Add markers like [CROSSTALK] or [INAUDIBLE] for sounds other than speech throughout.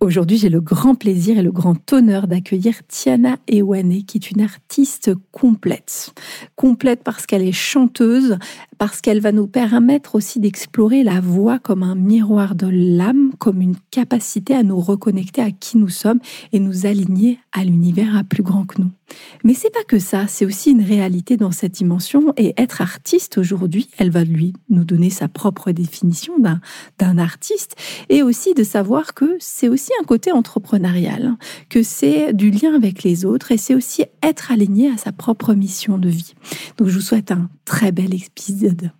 Aujourd'hui, j'ai le grand plaisir et le grand honneur d'accueillir Tiana Ewane, qui est une artiste complète. Complète parce qu'elle est chanteuse, parce qu'elle va nous permettre aussi d'explorer la voix comme un miroir de l'âme, comme une capacité à nous reconnecter à qui nous sommes et nous aligner à l'univers à plus grand que nous. Mais c'est pas que ça, c'est aussi une réalité dans cette dimension et être artiste aujourd'hui, elle va lui nous donner sa propre définition d'un artiste et aussi de savoir que c'est aussi un côté entrepreneurial, que c'est du lien avec les autres et c'est aussi être aligné à sa propre mission de vie. Donc je vous souhaite un très bel épisode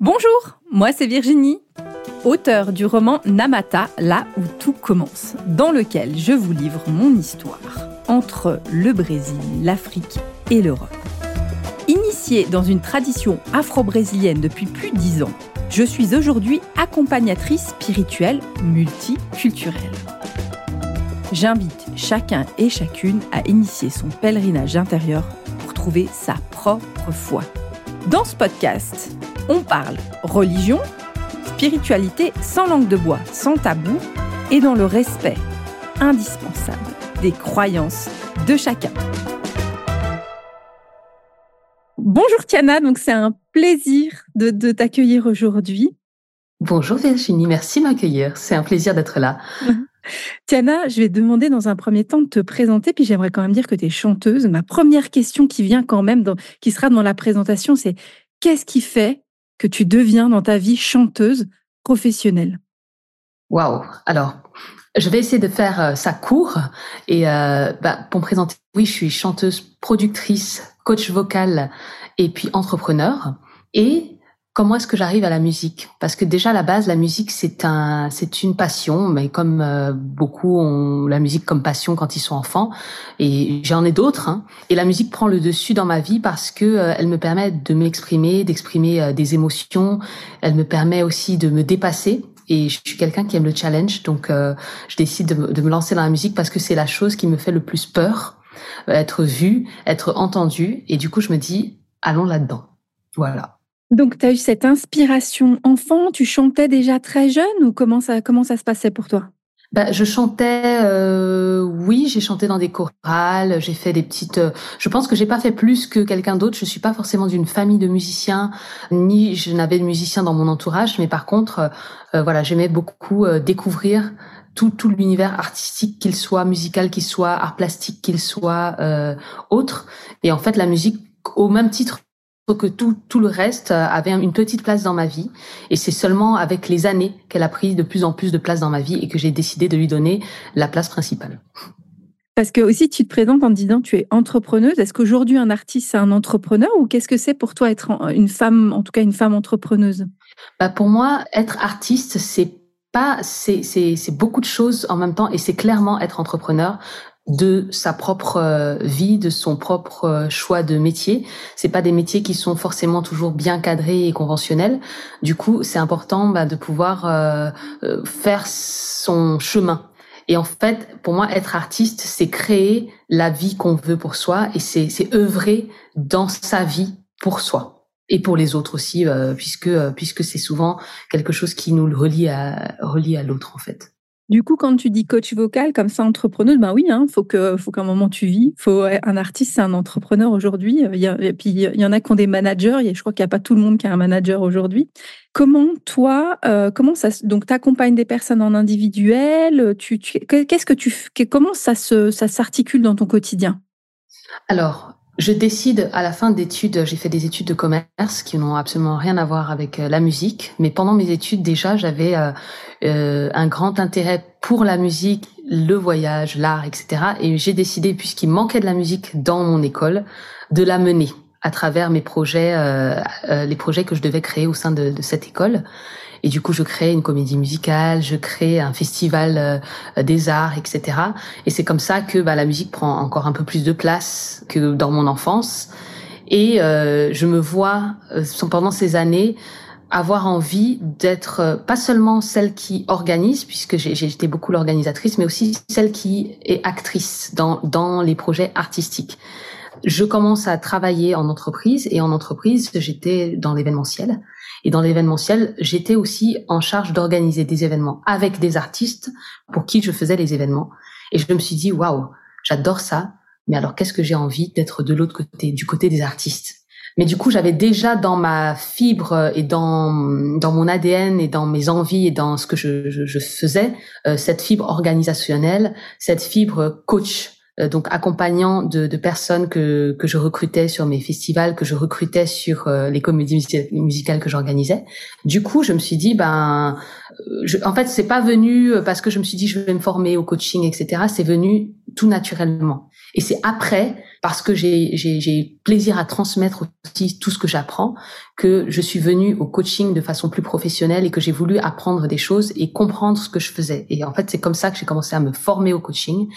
Bonjour, moi c'est Virginie, auteure du roman Namata, là où tout commence, dans lequel je vous livre mon histoire entre le Brésil, l'Afrique et l'Europe. Initiée dans une tradition afro-brésilienne depuis plus de dix ans, je suis aujourd'hui accompagnatrice spirituelle multiculturelle. J'invite chacun et chacune à initier son pèlerinage intérieur pour trouver sa propre foi dans ce podcast, on parle religion, spiritualité sans langue de bois, sans tabou et dans le respect indispensable des croyances de chacun. Tiana, donc c'est un plaisir de, de t'accueillir aujourd'hui. Bonjour Virginie, merci de m'accueillir. C'est un plaisir d'être là. [LAUGHS] Tiana, je vais te demander dans un premier temps de te présenter, puis j'aimerais quand même dire que tu es chanteuse. Ma première question qui vient quand même, qui sera dans la présentation, c'est qu'est-ce qui fait que tu deviens dans ta vie chanteuse professionnelle? Waouh Alors, je vais essayer de faire euh, ça court. Et euh, bah, pour me présenter, oui, je suis chanteuse, productrice, coach vocal et puis entrepreneur. Et comment est-ce que j'arrive à la musique? Parce que déjà à la base, la musique c'est un, c'est une passion, mais comme euh, beaucoup ont la musique comme passion quand ils sont enfants, et j'en ai d'autres. Hein. et la musique prend le dessus dans ma vie parce que euh, elle me permet de m'exprimer, d'exprimer euh, des émotions. Elle me permet aussi de me dépasser. Et je suis quelqu'un qui aime le challenge, donc je décide de me lancer dans la musique parce que c'est la chose qui me fait le plus peur, être vue, être entendue. Et du coup, je me dis, allons là-dedans. Voilà. Donc, tu as eu cette inspiration enfant, tu chantais déjà très jeune ou comment ça se passait pour toi? Bah, je chantais, euh, oui, j'ai chanté dans des chorales, j'ai fait des petites. Euh, je pense que j'ai pas fait plus que quelqu'un d'autre. Je suis pas forcément d'une famille de musiciens, ni je n'avais de musiciens dans mon entourage, mais par contre, euh, voilà, j'aimais beaucoup découvrir tout, tout l'univers artistique, qu'il soit musical, qu'il soit art plastique, qu'il soit autre. Et en fait, la musique, au même titre que tout, tout le reste euh, avait une petite place dans ma vie. Et c'est seulement avec les années qu'elle a pris de plus en plus de place dans ma vie et que j'ai décidé de lui donner la place principale. Parce que aussi, tu te présentes en disant tu es entrepreneuse. Est-ce qu'aujourd'hui, un artiste, c'est un entrepreneur ou qu'est-ce que c'est pour toi être une femme, en tout cas une femme entrepreneuse? Bah Pour moi, être artiste, c'est pas, c'est, c'est, c'est beaucoup de choses en même temps et c'est clairement être entrepreneur de sa propre euh, vie, de son propre euh, choix de métier. C'est pas des métiers qui sont forcément toujours bien cadrés et conventionnels. Du coup, c'est important bah, de pouvoir euh, faire son chemin. Et en fait, pour moi, être artiste, c'est créer la vie qu'on veut pour soi et c'est, œuvrer dans sa vie pour soi et pour les autres aussi, puisque puisque c'est souvent quelque chose qui nous relie à relie à l'autre en fait. Du coup, quand tu dis coach vocal, comme ça, entrepreneuse, ben oui, il hein, faut que, faut qu'à un moment tu vis. Faut un artiste, c'est un entrepreneur aujourd'hui. Et puis il y en a qui ont des managers. je crois qu'il n'y a pas tout le monde qui a un manager aujourd'hui. Comment toi, euh, comment ça, donc t'accompagnes des personnes en individuel. Tu, qu'est-ce que tu, comment ça se, ça s'articule dans ton quotidien? Alors, je décide à la fin d'études, j'ai fait des études de commerce qui n'ont absolument rien à voir avec euh, la musique, mais pendant mes études déjà, j'avais euh, euh, un grand intérêt pour la musique, le voyage, l'art, etc. Et j'ai décidé, puisqu'il manquait de la musique dans mon école, de la mener à travers mes projets, les projets que je devais créer au sein de, de cette école. Et du coup, je crée une comédie musicale, je crée un festival euh, des arts, etc. Et c'est comme ça que bah, la musique prend encore un peu plus de place que dans mon enfance. Et euh, je me vois euh, pendant ces années avoir envie d'être euh, pas seulement celle qui organise, puisque j'ai été beaucoup l'organisatrice, mais aussi celle qui est actrice dans, dans les projets artistiques. Je commence à travailler en entreprise et en entreprise, j'étais dans l'événementiel. Et dans l'événementiel, j'étais aussi en charge d'organiser des événements avec des artistes pour qui je faisais les événements. Et je me suis dit, waouh, j'adore ça. Mais alors, qu'est-ce que j'ai envie d'être de l'autre côté, du côté des artistes? Mais du coup, j'avais déjà dans ma fibre et dans dans mon ADN et dans mes envies et dans ce que je, je, je faisais euh, cette fibre organisationnelle, cette fibre coach donc accompagnant de, de, personnes que, que je recrutais sur mes festivals, que je recrutais sur euh, les comédies musicales que j'organisais. Du coup, je me suis dit, ben, je, en fait, c'est pas venu parce que je me suis dit je vais me former au coaching, etc. C'est venu tout naturellement. Et c'est après, parce que j'ai plaisir à transmettre aussi tout ce que j'apprends, que je suis venue au coaching de façon plus professionnelle et que j'ai voulu apprendre des choses et comprendre ce que je faisais. Et en fait, c'est comme ça que j'ai commencé à me former au coaching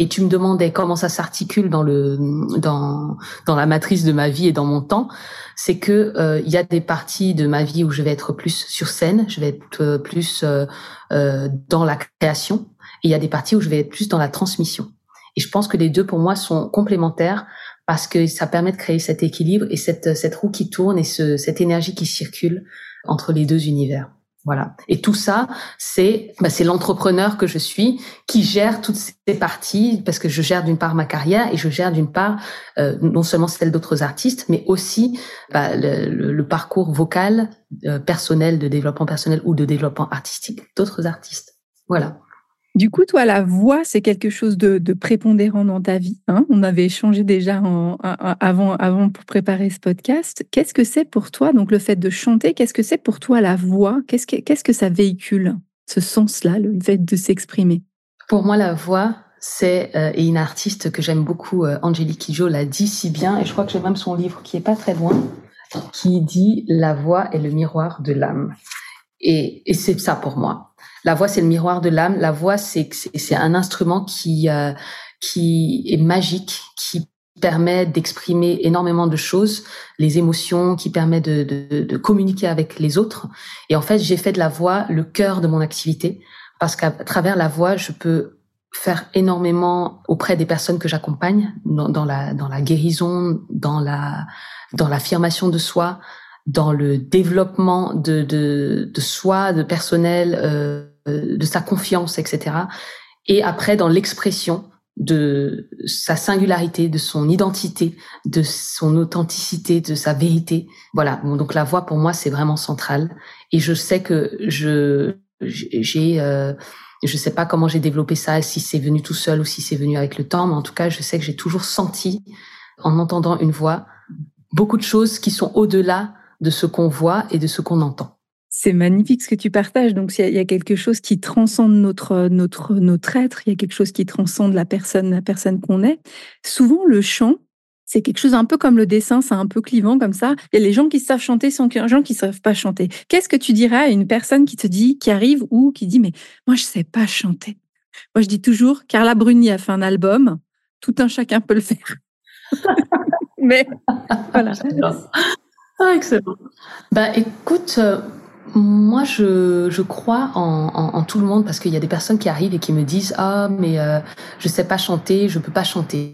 et tu me demandais comment ça s'articule dans le dans dans la matrice de ma vie et dans mon temps, c'est que euh, il y a des parties de ma vie où je vais être plus sur scène, je vais être euh, plus euh, euh, dans la création, et il y a des parties où je vais être plus dans la transmission. Et je pense que les deux pour moi sont complémentaires parce que ça permet de créer cet équilibre et cette cette roue qui tourne et ce, cette énergie qui circule entre les deux univers. Voilà. Et tout ça, c'est bah, c'est l'entrepreneur que je suis qui gère toutes ces parties parce que je gère d'une part ma carrière et je gère d'une part euh, non seulement celle d'autres artistes, mais aussi bah, le, le, parcours vocal euh, personnel de développement personnel ou de développement artistique d'autres artistes. Voilà. Du coup, toi, la voix, c'est quelque chose de, prépondérant dans ta vie. Hein? On avait échangé déjà avant, avant pour préparer ce podcast. Qu'est-ce que c'est pour toi, donc le fait de chanter, qu'est-ce que c'est pour toi la voix? Qu'est-ce que, ça véhicule, ce sens-là, le fait de s'exprimer? Pour moi, la voix, c'est euh, une artiste que j'aime beaucoup, euh, Angélique Kidjo, l'a dit si bien, et je crois que j'ai même son livre qui est pas très loin, qui dit La voix est le miroir de l'âme. Et c'est ça pour moi. La voix, c'est le miroir de l'âme. La voix, c'est c'est un instrument qui euh, qui est magique, qui permet d'exprimer énormément de choses, les émotions, qui permet de, de, de, communiquer avec les autres. Et en fait, j'ai fait de la voix le cœur de mon activité parce qu'à travers la voix, je peux faire énormément auprès des personnes que j'accompagne dans, dans, la dans la guérison, dans la dans l'affirmation de soi, dans le développement de de, de soi, de personnel. Euh, de sa confiance, etc. Et après, dans l'expression de sa singularité, de son identité, de son authenticité, de sa vérité. Voilà. donc la voix pour moi c'est vraiment central. Et je sais que je j'ai euh, je sais pas comment j'ai développé ça, si c'est venu tout seul ou si c'est venu avec le temps, mais en tout cas je sais que j'ai toujours senti en entendant une voix beaucoup de choses qui sont au-delà de ce qu'on voit et de ce qu'on entend. C'est magnifique ce que tu partages. Donc, il y, a quelque chose qui transcende notre, notre, notre être, il y a quelque chose qui transcende la personne, la personne qu'on est. Souvent, le chant, c'est quelque chose un peu comme le dessin, c'est un peu clivant comme ça. Il y a les gens qui savent chanter, sans les gens qui savent pas chanter. Qu'est-ce que tu dirais à une personne qui te dit, qui arrive ou qui dit, mais moi, je sais pas chanter. Moi, je dis toujours, Carla Bruni a fait un album, tout un chacun peut le faire. [LAUGHS] mais voilà. Ah, excellent. Bah, écoute, euh, moi, je, je crois en, en, en, tout le monde parce qu'il y a des personnes qui arrivent et qui me disent ah mais euh, je sais pas chanter, je peux pas chanter.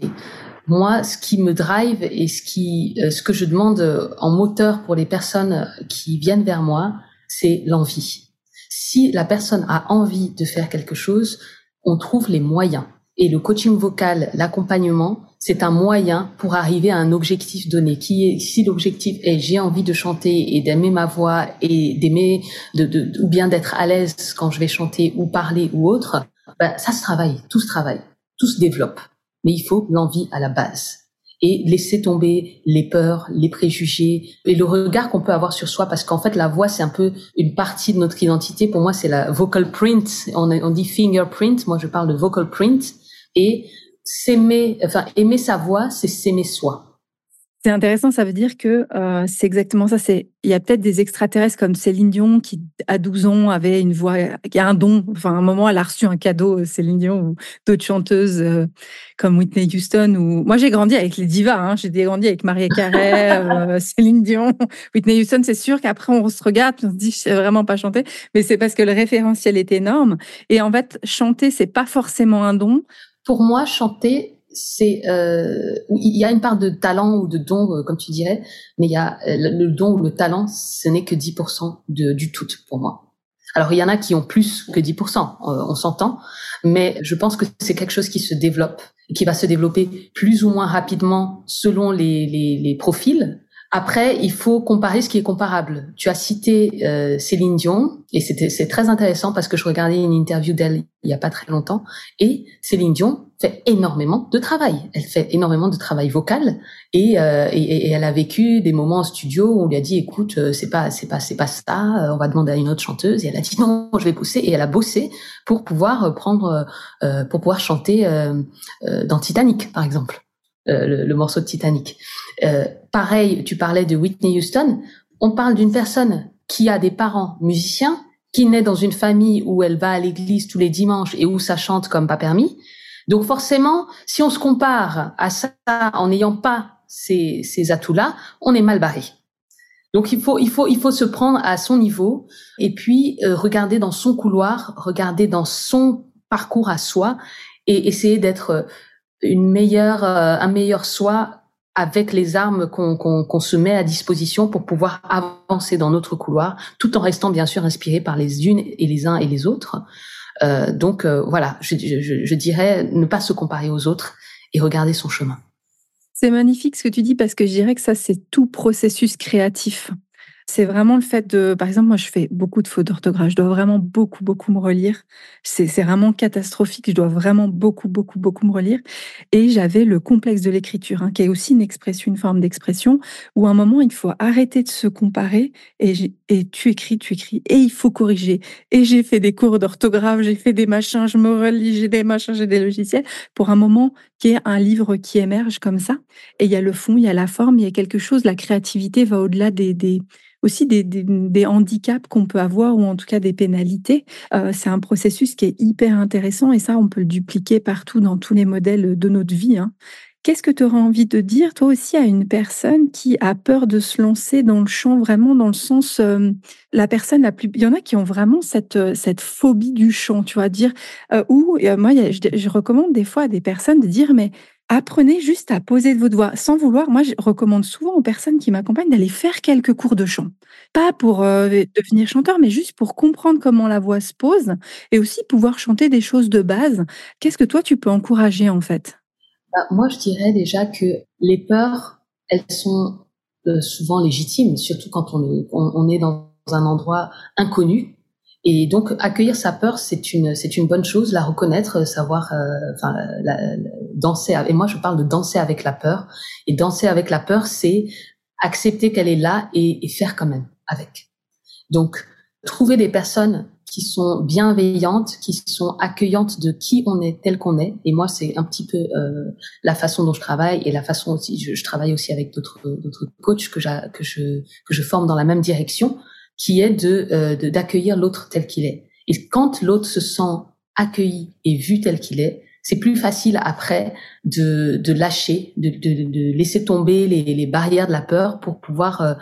Moi, ce qui me drive et ce qui euh, ce que je demande en moteur pour les personnes qui viennent vers moi, c'est l'envie. Si la personne a envie de faire quelque chose, on trouve les moyens. Et le coaching vocal, l'accompagnement, c'est un moyen pour arriver à un objectif donné. Qui est, si l'objectif est j'ai envie de chanter et d'aimer ma voix et d'aimer, de, de, ou bien d'être à l'aise quand je vais chanter ou parler ou autre, ben, ça se travaille, tout se travaille, tout se développe. Mais il faut l'envie à la base et laisser tomber les peurs, les préjugés et le regard qu'on peut avoir sur soi parce qu'en fait la voix c'est un peu une partie de notre identité. Pour moi c'est la vocal print, on, on dit fingerprint, moi je parle de vocal print et s'aimer, enfin aimer sa voix, c'est s'aimer soi. C'est intéressant, ça veut dire que euh, c'est exactement ça. C'est il y a peut-être des extraterrestres comme Céline Dion qui à 12 ans avait une voix, qui a un don. Enfin, à un moment, elle a reçu un cadeau, euh, Céline Dion ou d'autres chanteuses euh, comme Whitney Houston. Ou moi, j'ai grandi avec les divas. Hein. J'ai grandi avec Maria Carey, [LAUGHS] Céline Dion, [LAUGHS] Whitney Houston. C'est sûr qu'après on se regarde, on se dit je sais vraiment pas chanter, mais c'est parce que le référentiel est énorme. Et en fait, chanter c'est pas forcément un don. Pour moi, chanter, c'est euh, il y a une part de talent ou de don, euh, comme tu dirais, mais il y a euh, le don ou le talent, ce n'est que 10% de, du tout pour moi. Alors il y en a qui ont plus que 10%, on s'entend, mais je pense que c'est quelque chose qui se développe, qui va se développer plus ou moins rapidement selon les, les profils. Après, il faut comparer ce qui est comparable. Tu as cité euh, Céline Dion, et c'est très intéressant parce que je regardais une interview d'elle il y a pas très longtemps, et Céline Dion fait énormément de travail. Elle fait énormément de travail vocal, et, euh, et, et, elle a vécu des moments en studio où on lui a dit, écoute, euh, c'est pas c'est pas c'est pas ça, euh, on va demander à une autre chanteuse, et elle a dit non, je vais pousser, et elle a bossé pour pouvoir prendre euh, pour pouvoir chanter dans Titanic, par exemple. Le, le, morceau de Titanic. Euh, pareil, tu parlais de Whitney Houston. On parle d'une personne qui a des parents musiciens, qui naît dans une famille où elle va à l'église tous les dimanches et où ça chante comme pas permis. Donc forcément, si on se compare à ça en n'ayant pas ces, ces atouts-là, on est mal barré. Donc il faut il faut il faut se prendre à son niveau et puis euh, regarder dans son couloir, regarder dans son parcours à soi et essayer d'être une meilleure euh, un meilleur soi avec les armes qu'on se met à disposition pour pouvoir avancer dans notre couloir, tout en restant bien sûr inspiré par les unes et les uns et les autres. Euh, donc euh, voilà, je, je, je dirais ne pas se comparer aux autres et regarder son chemin. C'est magnifique ce que tu dis parce que je dirais que ça, c'est tout processus créatif. C'est vraiment le fait de, par exemple, moi, je fais beaucoup de fautes d'orthographe. Je dois vraiment beaucoup, beaucoup me relire. C'est vraiment catastrophique. Je dois vraiment beaucoup, beaucoup, beaucoup me relire. Et j'avais le complexe de l'écriture, hein, qui est aussi une expression, une forme d'expression, où à un moment, il faut arrêter de se comparer et, et tu écris, tu écris, et il faut corriger. Et j'ai fait des cours d'orthographe, j'ai fait des machins, je me relis, j'ai des machins, j'ai des logiciels, pour un moment qui est un livre qui émerge comme ça. Et il y a le fond, il y a la forme, il y a quelque chose, la créativité va au-delà des, des aussi des, handicaps qu'on peut avoir ou en tout cas des pénalités. Euh, c'est un processus qui est hyper intéressant et ça, on peut le dupliquer partout dans tous les modèles de notre vie. Hein. Qu'est-ce que tu auras envie de dire, toi aussi, à une personne qui a peur de se lancer dans le chant, vraiment dans le sens, euh, la personne la plus. Il y en a qui ont vraiment cette, euh, cette phobie du chant, tu vois, dire. ou moi, je, je, recommande des fois à des personnes de dire, mais apprenez juste à poser de votre voix sans vouloir. Moi, je recommande souvent aux personnes qui m'accompagnent d'aller faire quelques cours de chant. Pas pour euh, devenir chanteur, mais juste pour comprendre comment la voix se pose et aussi pouvoir chanter des choses de base. Qu'est-ce que toi, tu peux encourager en fait? Bah, Moi, je dirais déjà que les peurs, elles sont euh, souvent légitimes, surtout quand on est dans un endroit inconnu et donc accueillir sa peur, c'est une c'est une bonne chose, la reconnaître, savoir, euh, enfin danser. Et moi, je parle de danser avec la peur. Et danser avec la peur, c'est accepter qu'elle est là et, et, faire quand même avec. Donc trouver des personnes qui sont bienveillantes, qui sont accueillantes de qui on est tel qu'on est. Et moi, c'est un petit peu euh, la façon dont je travaille et la façon aussi. Je, je travaille aussi avec d'autres d'autres coachs que, que je que je forme dans la même direction qui est euh, de d'accueillir l'autre tel qu'il est. Et quand l'autre se sent accueilli et vu tel qu'il est, c'est plus facile après de, de lâcher, de, de, de laisser tomber les, les, barrières de la peur pour pouvoir euh,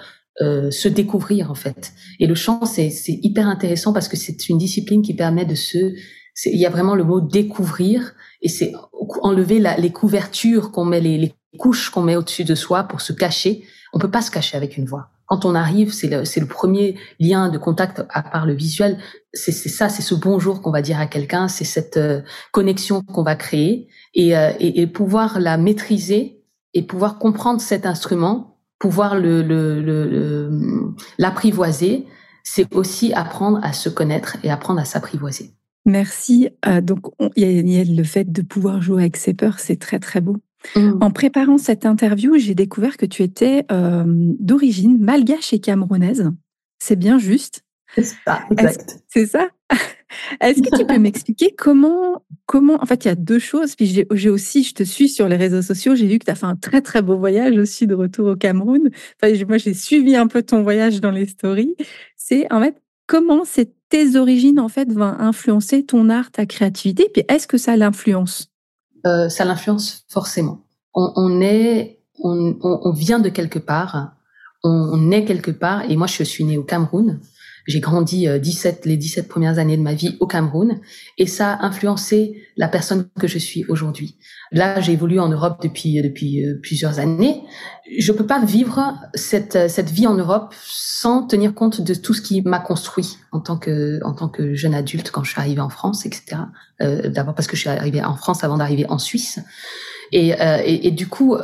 euh, se découvrir en fait. Et le chant, c'est hyper intéressant parce que c'est une discipline qui permet de se... Il y a vraiment le mot découvrir et c'est enlever la, les couvertures qu'on met, les, les couches qu'on met au-dessus de soi pour se cacher. On peut pas se cacher avec une voix quand on arrive, c'est le, le, premier lien de contact à part le visuel. C'est ça, c'est ce bonjour qu'on va dire à quelqu'un, c'est cette euh, connexion qu'on va créer et, euh, et, et, pouvoir la maîtriser et pouvoir comprendre cet instrument, pouvoir le l'apprivoiser. Le, c'est aussi apprendre à se connaître et apprendre à s'apprivoiser. Merci. Euh, donc, il le fait de pouvoir jouer avec ses peurs, c'est très très beau. Mmh. En préparant cette interview, j'ai découvert que tu étais euh, d'origine malgache et camerounaise. C'est bien juste. C'est ça, exact. C'est ça? [LAUGHS] Est-ce que tu peux m'expliquer comment, comment, en fait, il y a deux choses. Puis j'ai aussi, je te suis sur les réseaux sociaux, j'ai vu que tu as fait un très très beau voyage aussi de retour au Cameroun. Enfin, moi, j'ai suivi un peu ton voyage dans les stories. C'est en fait comment tes origines en fait vont influencer ton art, ta créativité? Puis est-ce que ça l'influence? Euh, ça l'influence forcément. On, est, on, on, vient de quelque part, on, est quelque part, et moi je suis née au Cameroun, J'ai grandi 17 les 17 premières années de ma vie au Cameroun et ça a influencé la personne que je suis aujourd'hui. Là, j'ai évolué en Europe depuis depuis plusieurs années. Je peux pas vivre cette cette vie en Europe sans tenir compte de tout ce qui m'a construit en tant que en tant que jeune adulte quand je suis arrivée en France, etc. Euh, D'abord parce que je suis arrivée en France avant d'arriver en Suisse. Et, euh, et, du coup,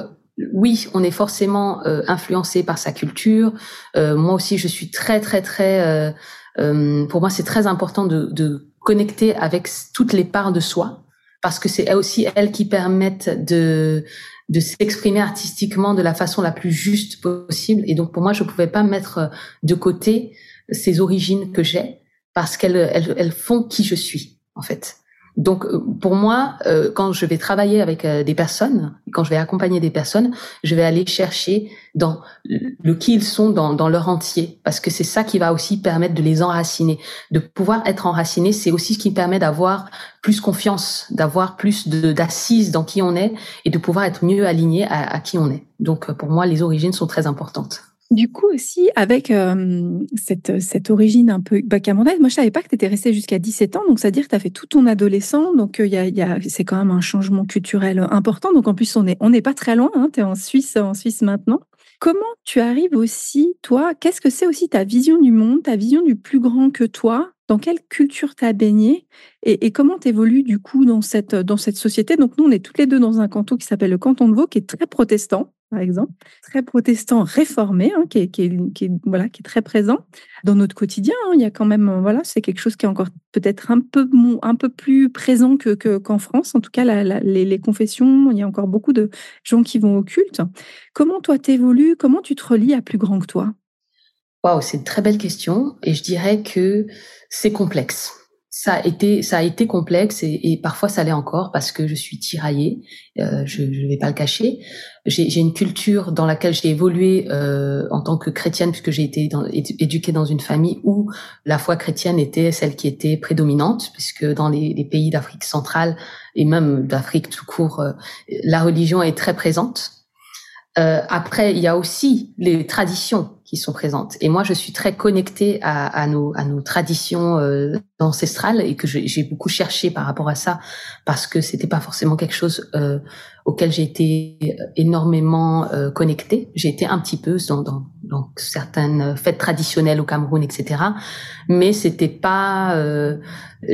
oui, on est forcément euh, influencé par sa culture. Euh, moi aussi, je suis très, très, très. Euh, pour moi, c'est très important de, de, connecter avec toutes les parts de soi, parce que c'est aussi elles qui permettent de de s'exprimer artistiquement de la façon la plus juste possible. Et donc, pour moi, je ne pouvais pas mettre de côté ces origines que j'ai, parce qu'elles elles, elles font qui je suis, en fait. Donc euh, pour moi, euh, quand je vais travailler avec euh, des personnes, quand je vais accompagner des personnes, je vais aller chercher dans le qui ils sont dans, leur entier, parce que c'est ça qui va aussi permettre de les enraciner. De pouvoir être enraciné, c'est aussi ce qui permet d'avoir plus confiance, d'avoir plus d'assises dans qui on est et de pouvoir être mieux aligné à, à qui on est. Donc pour moi, les origines sont très importantes. Du coup aussi, avec cette, cette origine un peu bacamondaise, moi je savais pas que tu étais restée jusqu'à 17 ans, donc c'est-à-dire que tu as fait tout ton adolescent, donc il y a, c'est quand même un changement culturel important, donc en plus on n'est on pas très loin, hein, tu es en Suisse, en Suisse maintenant. Comment tu arrives aussi, toi, qu'est-ce que c'est aussi ta vision du monde, ta vision du plus grand que toi dans quelle culture tu as baigné et, comment tu évolues du coup dans cette, dans cette société? Donc nous, on est toutes les deux dans un canton qui s'appelle le canton de Vaud, qui est très protestant par exemple, très protestant réformé, hein, qui, est, qui, est, voilà, qui est très présent dans notre quotidien. Hein. il y a quand même, voilà, c'est quelque chose qui est encore peut-être un peu, un peu plus présent que, que, qu'en France. En tout cas, les, les, confessions, il y a encore beaucoup de gens qui vont au culte. Comment toi t'évolues? Comment tu te relis à plus grand que toi? Waouh, c'est une très belle question et je dirais que c'est complexe. Ça a été ça a été complexe et, parfois ça l'est encore parce que je suis tiraillée euh, je ne vais pas le cacher. J'ai une culture dans laquelle j'ai évolué euh, en tant que chrétienne puisque j'ai été éduquée dans une famille où la foi chrétienne était celle qui était prédominante puisque dans les, les pays d'Afrique centrale et même d'Afrique tout court euh, la religion est très présente. Euh, après, il y a aussi les traditions qui sont présentes. Et moi, je suis très connectée à, à nos, à nos traditions euh, ancestrales et que j'ai beaucoup cherché par rapport à ça parce que c'était pas forcément quelque chose euh, auquel j'ai été énormément euh, connectée. J'ai été un petit peu dans, dans, dans, certaines fêtes traditionnelles au Cameroun, etc. Mais c'était pas, euh,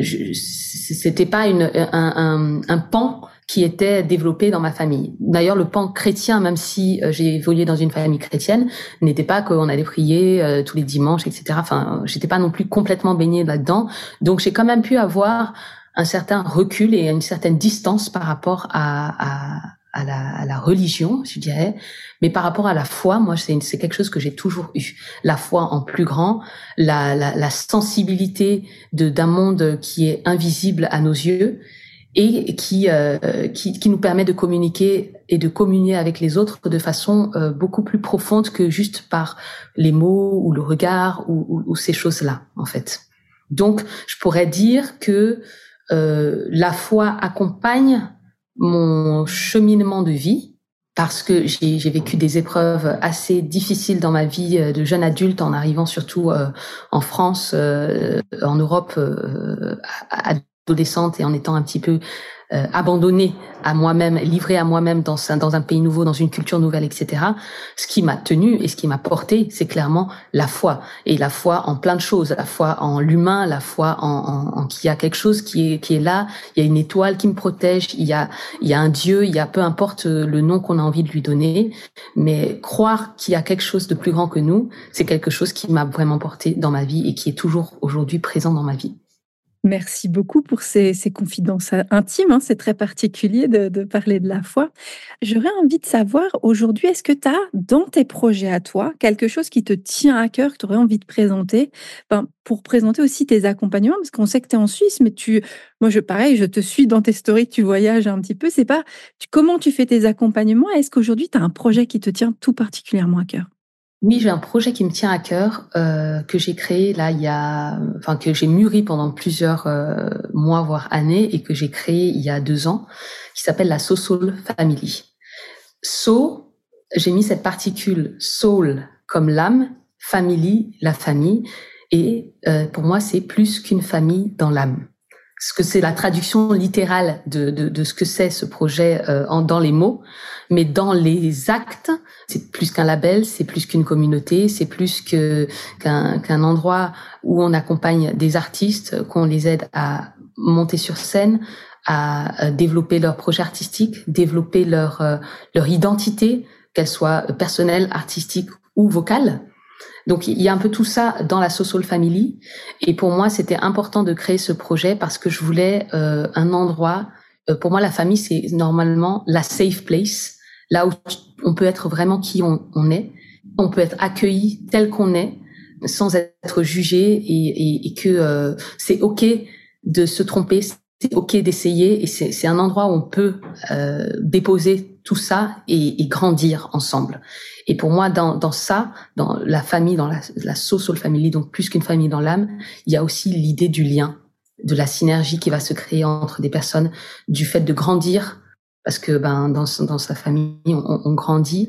c'était pas une, un, un, un pan qui était développé dans ma famille. D'ailleurs, le pan chrétien, même si euh, j'ai évolué dans une famille chrétienne, n'était pas qu'on allait prier euh, tous les dimanches, etc. Enfin, j'étais pas non plus complètement baignée là-dedans. Donc, j'ai quand même pu avoir un certain recul et une certaine distance par rapport à, à, à, la, à la, religion, je dirais. Mais par rapport à la foi, moi, c'est quelque chose que j'ai toujours eu. La foi en plus grand, la, la, la sensibilité d'un monde qui est invisible à nos yeux et qui, euh, qui, qui, nous permet de communiquer et de communier avec les autres de façon euh, beaucoup plus profonde que juste par les mots ou le regard ou, ou, ou ces choses-là, en fait. Donc, je pourrais dire que euh, la foi accompagne mon cheminement de vie parce que j'ai vécu des épreuves assez difficiles dans ma vie euh, de jeune adulte en arrivant surtout euh, en France, euh, en Europe, à, adolescente et en étant un petit peu euh, abandonnée à moi-même, livrée à moi-même dans un, dans un pays nouveau, dans une culture nouvelle, etc. Ce qui m'a tenu et ce qui m'a porté, c'est clairement la foi. Et la foi en plein de choses, la foi en l'humain, la foi en, en, en qu'il y a quelque chose qui est, qui est là, il y a une étoile qui me protège, il y a, il y a un Dieu, il y a peu importe le nom qu'on a envie de lui donner, mais croire qu'il y a quelque chose de plus grand que nous, c'est quelque chose qui m'a vraiment porté dans ma vie et qui est toujours aujourd'hui présent dans ma vie. Merci beaucoup pour ces, ces confidences intimes. Hein. C'est très particulier de, parler de la foi. J'aurais envie de savoir aujourd'hui, est-ce que tu as dans tes projets à toi quelque chose qui te tient à cœur, que tu aurais envie de présenter? Pour présenter aussi tes accompagnements Parce qu'on sait que tu es en Suisse, mais tu, moi, je, pareil, je te suis dans tes stories, tu voyages un petit peu. C'est pas comment tu fais tes accompagnements? Est-ce qu'aujourd'hui, tu as un projet qui te tient tout particulièrement à cœur? Oui, j'ai un projet qui me tient à cœur euh, que j'ai créé là il y a, enfin que j'ai mûri pendant plusieurs euh, mois voire années et que j'ai créé il y a deux ans, qui s'appelle la Soul Family. So, j'ai mis cette particule soul comme l'âme, family la famille, Et pour moi, c'est plus qu'une famille dans l'âme ce que c'est la traduction littérale de, de, de ce que c'est ce projet euh, en, dans les mots, mais dans les actes, c'est plus qu'un label, c'est plus qu'une communauté, c'est plus qu'un qu'un endroit où on accompagne des artistes, qu'on les aide à monter sur scène, à développer leur projet artistique, développer leur euh, leur identité, qu'elle soit personnelle, artistique ou vocale. Donc il y a un peu tout ça dans la Social Family. Et pour moi, c'était important de créer ce projet parce que je voulais euh, un endroit. Euh, pour moi, la famille, c'est normalement la safe place, là où on peut être vraiment qui on, est. On peut être accueilli tel qu'on est, sans être jugé, et, que euh, c'est ok de se tromper, c'est ok d'essayer, et c'est un endroit où on peut déposer tout ça et, grandir ensemble. Et pour moi, dans, dans ça, dans la famille, dans la, la social family, donc plus qu'une famille dans l'âme, il y a aussi l'idée du lien, de la synergie qui va se créer entre des personnes, du fait de grandir, parce que ben dans, dans sa famille, on, on grandit,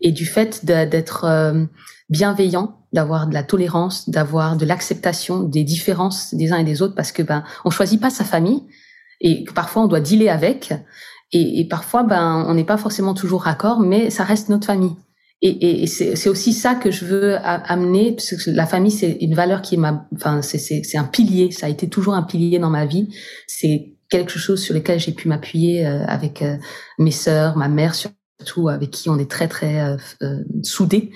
et du fait d'être euh, bienveillant, d'avoir de la tolérance, d'avoir de l'acceptation des différences des uns et des autres, parce que ben on choisit pas sa famille, et parfois on doit dealer avec, et, et parfois ben on n'est pas forcément toujours raccord, mais ça reste notre famille. Et, et c'est aussi ça que je veux amener, parce que la famille, c'est une valeur qui m'a, enfin, c'est un pilier. Ça a été toujours un pilier dans ma vie. C'est quelque chose sur lequel j'ai pu m'appuyer euh, avec euh, mes sœurs, ma mère surtout, avec qui on est très très euh, soudés.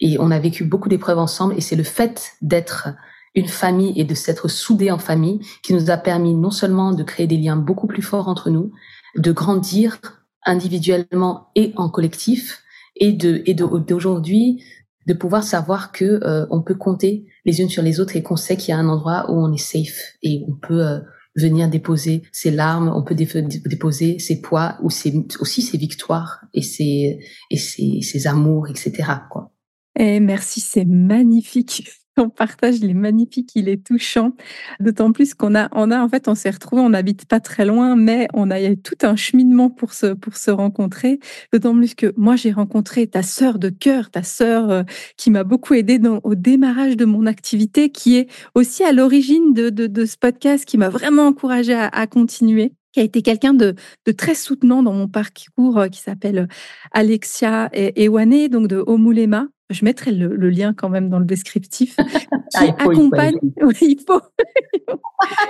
Et on a vécu beaucoup d'épreuves ensemble. Et c'est le fait d'être une famille et de s'être soudés en famille qui nous a permis non seulement de créer des liens beaucoup plus forts entre nous, de grandir individuellement et en collectif, et de et d'aujourd'hui de, pouvoir savoir que euh, on peut compter les unes sur les autres et qu'on sait qu'il y a un endroit où on est safe et on peut euh, venir déposer ses larmes, on peut déposer ses poids ou ses, aussi ses victoires et ses et ses, ses amours, etc. Quoi. Et merci, c'est magnifique [LAUGHS] ton partage, il est magnifique, il est touchant. D'autant plus qu'on a, on a, en fait, on s'est retrouvés, on n'habite pas très loin, mais on a eu tout un cheminement pour se, rencontrer. D'autant plus que moi, j'ai rencontré ta sœur de cœur, ta sœur euh, qui m'a beaucoup aidé dans, au démarrage de mon activité, qui est aussi à l'origine de, de, ce podcast, qui m'a vraiment encouragé à, continuer qui a été quelqu'un de, très soutenant dans mon parcours, euh, qui s'appelle Alexia Ewane, donc de Omulema je mettrai le, lien quand même dans le descriptif, [LAUGHS] qui ah, accompagne. [LAUGHS] Il faut.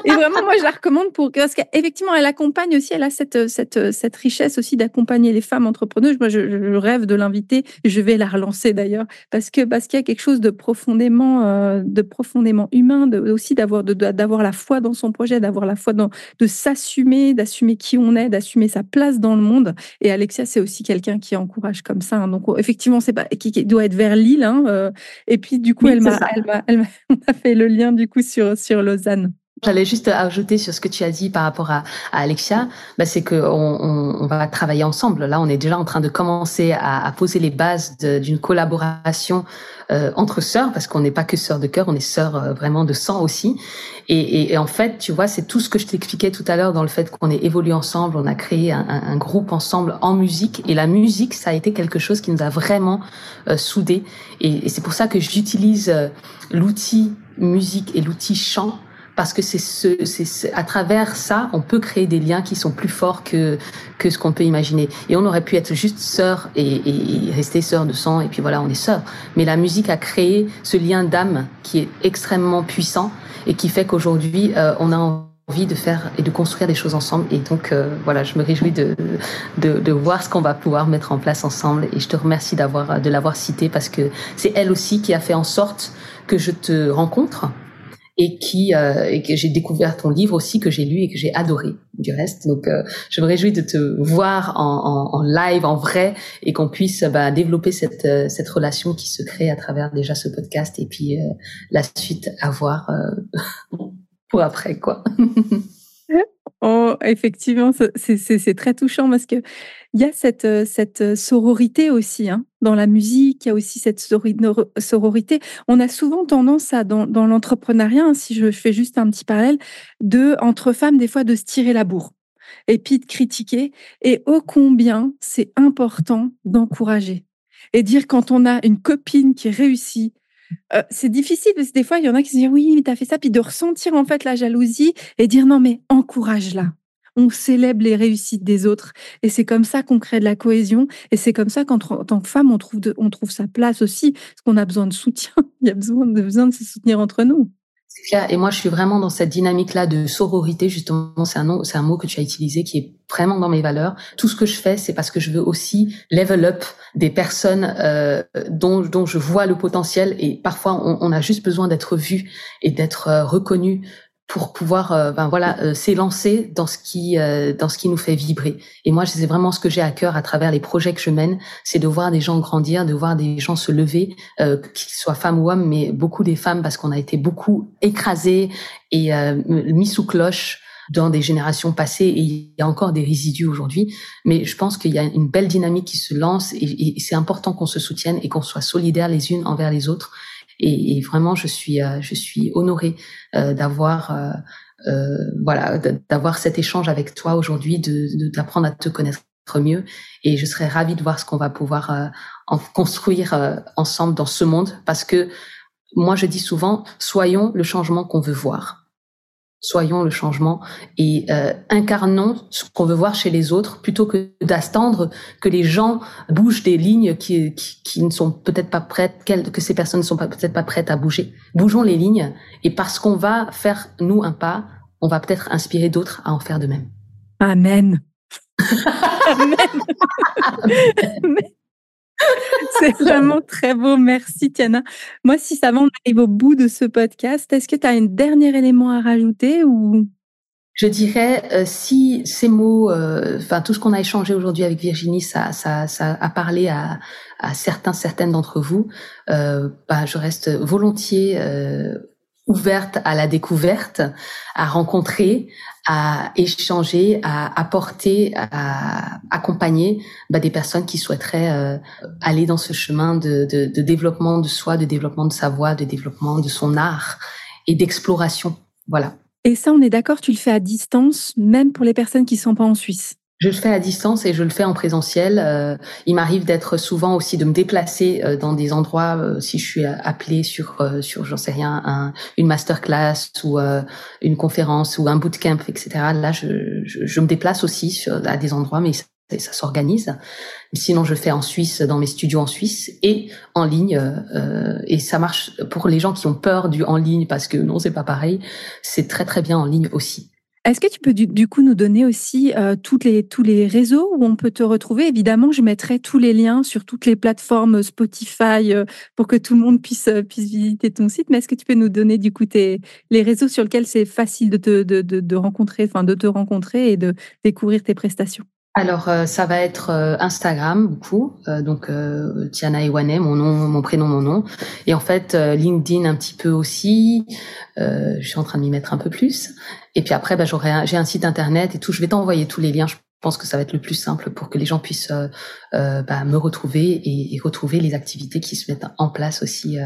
et vraiment, moi, je la recommande pour parce qu'effectivement, elle accompagne aussi. Elle a cette cette cette richesse aussi d'accompagner les femmes entrepreneuses. Moi, je, rêve de l'inviter. Je vais la relancer d'ailleurs parce que parce qu'il y a quelque chose de profondément euh, de profondément humain, de, aussi d'avoir d'avoir la foi dans son projet, d'avoir la foi dans de s'assumer, d'assumer qui on est, d'assumer sa place dans le monde. Et Alexia, c'est aussi quelqu'un qui encourage comme ça. Hein. Donc, effectivement, c'est pas qui, qui doit être vers Lille. Hein, euh, et puis, du coup, elle m'a, [LAUGHS] elle m'a, fait le lien, du coup, sur, sur Lausanne. J'allais juste ajouter sur ce que tu as dit par rapport à, Alexia, bah c'est que on, on, va travailler ensemble. Là, on est déjà en train de commencer à, à poser les bases d'une collaboration euh, entre sœurs, parce qu'on n'est pas que sœurs de cœur, on est sœurs euh, vraiment de sang aussi. Et, et, en fait, tu vois, c'est tout ce que je t'expliquais tout à l'heure dans le fait qu'on ait évolué ensemble, on a créé un, un, groupe ensemble en musique, et la musique, ça a été quelque chose qui nous a vraiment euh, soudés. Et, et c'est pour ça que j'utilise euh, l'outil musique et l'outil chant parce que c'est ce, c'est à travers ça, on peut créer des liens qui sont plus forts que que ce qu'on peut imaginer. Et on aurait pu être juste sœurs et, et, rester sœurs de sang et puis voilà, on est sœurs. Mais la musique a créé ce lien d'âme qui est extrêmement puissant et qui fait qu'aujourd'hui, euh, on a envie de faire et de construire des choses ensemble. Et donc, euh, voilà, je me réjouis de, de, de voir ce qu'on va pouvoir mettre en place ensemble. Et je te remercie d'avoir, de l'avoir cité parce que c'est elle aussi qui a fait en sorte que je te rencontre et qui euh, et que j'ai découvert ton livre aussi que j'ai lu et que j'ai adoré du reste. Donc euh, je me réjouis de te voir en, en, en live, en vrai, et qu'on puisse bah, développer cette euh, cette relation qui se crée à travers déjà ce podcast et puis euh, la suite à voir [LAUGHS] pour après quoi. [LAUGHS] Oh, effectivement, c'est très touchant parce que il y a cette, euh, euh, sororité aussi hein. dans la musique. Il y a aussi cette sororité. On a souvent tendance à, dans, dans l'entrepreneuriat, hein, si je fais juste un petit parallèle, de entre femmes des fois de se tirer la bourre et puis de critiquer. Et ô combien c'est important d'encourager et dire quand on a une copine qui réussit, Euh, c'est difficile parce que des fois, il y en a qui se disent oui, mais t'as fait ça, puis de ressentir en fait la jalousie et dire non, mais encourage-la. On célèbre les réussites des autres et c'est comme ça qu'on crée de la cohésion et c'est comme ça qu'en tant que femme, on trouve, on trouve sa place aussi parce qu'on a besoin de soutien. [LAUGHS] il y a besoin de, besoin de se soutenir entre nous. Et moi, je suis vraiment dans cette dynamique-là de sororité. Justement, c'est un nom, c'est un mot que tu as utilisé qui est vraiment dans mes valeurs. Tout ce que je fais, c'est parce que je veux aussi level up des personnes euh, dont, dont je vois le potentiel. Et parfois, on, on a juste besoin d'être vu et d'être euh, reconnu pour pouvoir euh, ben voilà euh, s'élancer dans ce qui euh, dans ce qui nous fait vibrer et moi c'est vraiment ce que j'ai à cœur à travers les projets que je mène c'est de voir des gens grandir de voir des gens se lever qu'ils soient femmes ou hommes mais beaucoup des femmes parce qu'on a été beaucoup écrasés et mis sous cloche dans des générations passées et il y a encore des résidus aujourd'hui. Mais je pense qu'il y a une belle dynamique qui se lance et c'est important qu'on se soutienne et qu'on soit solidaires les unes envers les autres et, et vraiment, je suis, euh, je suis honorée euh, d'avoir, euh, voilà, d'avoir cet échange avec toi aujourd'hui, de d'apprendre à te connaître mieux. Et je serais ravie de voir ce qu'on va pouvoir en construire ensemble dans ce monde, parce que moi, je dis souvent, soyons le changement qu'on veut voir soyons le changement et euh, incarnons ce qu'on veut voir chez les autres plutôt que d'attendre que les gens bougent des lignes qui, qui, ne sont peut-être pas prêtes, que ces personnes ne sont peut-être pas prêtes à bouger. Bougeons les lignes et parce qu'on va faire nous un pas, on va peut-être inspirer d'autres à en faire de même. Amen. [LAUGHS] Amen. [LAUGHS] C'est vraiment très beau. Merci, Tiana. Moi, si ça va, on arrive au bout de ce podcast. Est-ce que tu as un dernier élément à rajouter ou? Je dirais, euh, si ces mots, euh, enfin tout ce qu'on a échangé aujourd'hui avec Virginie, ça, ça, ça a parlé à, certains, certaines d'entre vous, euh, bah, je reste volontiers ouverte à la découverte, à rencontrer, à échanger, à apporter, à accompagner bah, des personnes qui souhaiteraient euh, aller dans ce chemin de, de, de, développement de soi, de développement de sa voix, de développement de son art et d'exploration. Voilà. Et ça, on est d'accord, tu le fais à distance, même pour les personnes qui ne sont pas en Suisse? Je le fais à distance et je le fais en présentiel. Euh, il m'arrive d'être souvent aussi de me déplacer euh, dans des endroits euh, si je suis appelée sur sur j'en sais rien un, une masterclass ou une conférence ou un bootcamp etc. Là je, je, je me déplace aussi sur, à des endroits mais ça, ça s'organise. Sinon je fais en Suisse dans mes studios en Suisse et en ligne et ça marche pour les gens qui ont peur du en ligne parce que non c'est pas pareil. C'est très très bien en ligne aussi. Est-ce que tu peux du, coup nous donner aussi euh, les, tous les réseaux où on peut te retrouver? Évidemment, je mettrai tous les liens sur toutes les plateformes Spotify euh, pour que tout le monde puisse, euh, visiter ton site. Mais est-ce que tu peux nous donner du coup les réseaux sur lesquels c'est facile de te rencontrer, enfin de te rencontrer et de découvrir tes prestations? Alors euh, ça va être euh, Instagram beaucoup, euh, donc Tiana Iwane, mon nom, mon prénom, mon nom, et en fait LinkedIn un petit peu aussi. je suis en train de m'y mettre un peu plus. Et puis après, bah, j'aurai, j'ai un site internet et tout. Je vais t'envoyer tous les liens. Pense que ça va être le plus simple pour que les gens puissent euh, euh, bah, me retrouver et, et, retrouver les activités qui se mettent en place aussi euh,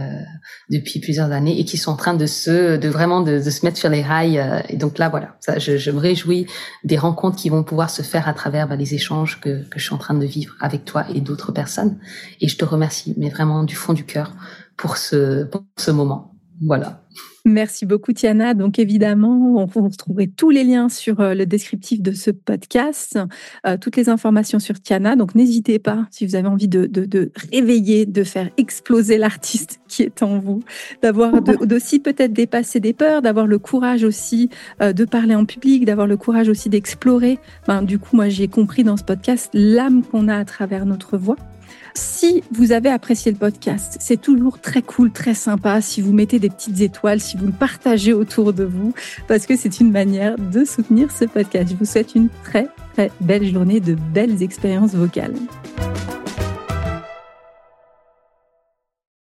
depuis plusieurs années et qui sont en train de se, de vraiment de, de se mettre sur les rails. Euh, et donc là, voilà, ça, je, je, me réjouis des rencontres qui vont pouvoir se faire à travers bah, les échanges que, que je suis en train de vivre avec toi et d'autres personnes. Et je te remercie, mais vraiment du fond du cœur pour ce, pour ce moment. Voilà. Merci beaucoup, Tiana. Donc, évidemment, on, vous retrouverez tous les liens sur euh, le descriptif de ce podcast, euh, toutes les informations sur Tiana. Donc, n'hésitez pas, si vous avez envie de, de, réveiller, de faire exploser l'artiste [LAUGHS] qui est en vous, d'avoir [LAUGHS] d'aussi peut-être dépasser des peurs, d'avoir le courage aussi euh, de parler en public, d'avoir le courage aussi d'explorer. Ben, du coup, moi, j'ai compris dans ce podcast l'âme qu'on a à travers notre voix. Si vous avez apprécié le podcast, c'est toujours très cool, très sympa si vous mettez des petites étoiles, si vous le partagez autour de vous, parce que c'est une manière de soutenir ce podcast. Je vous souhaite une très, très belle journée, de belles expériences vocales.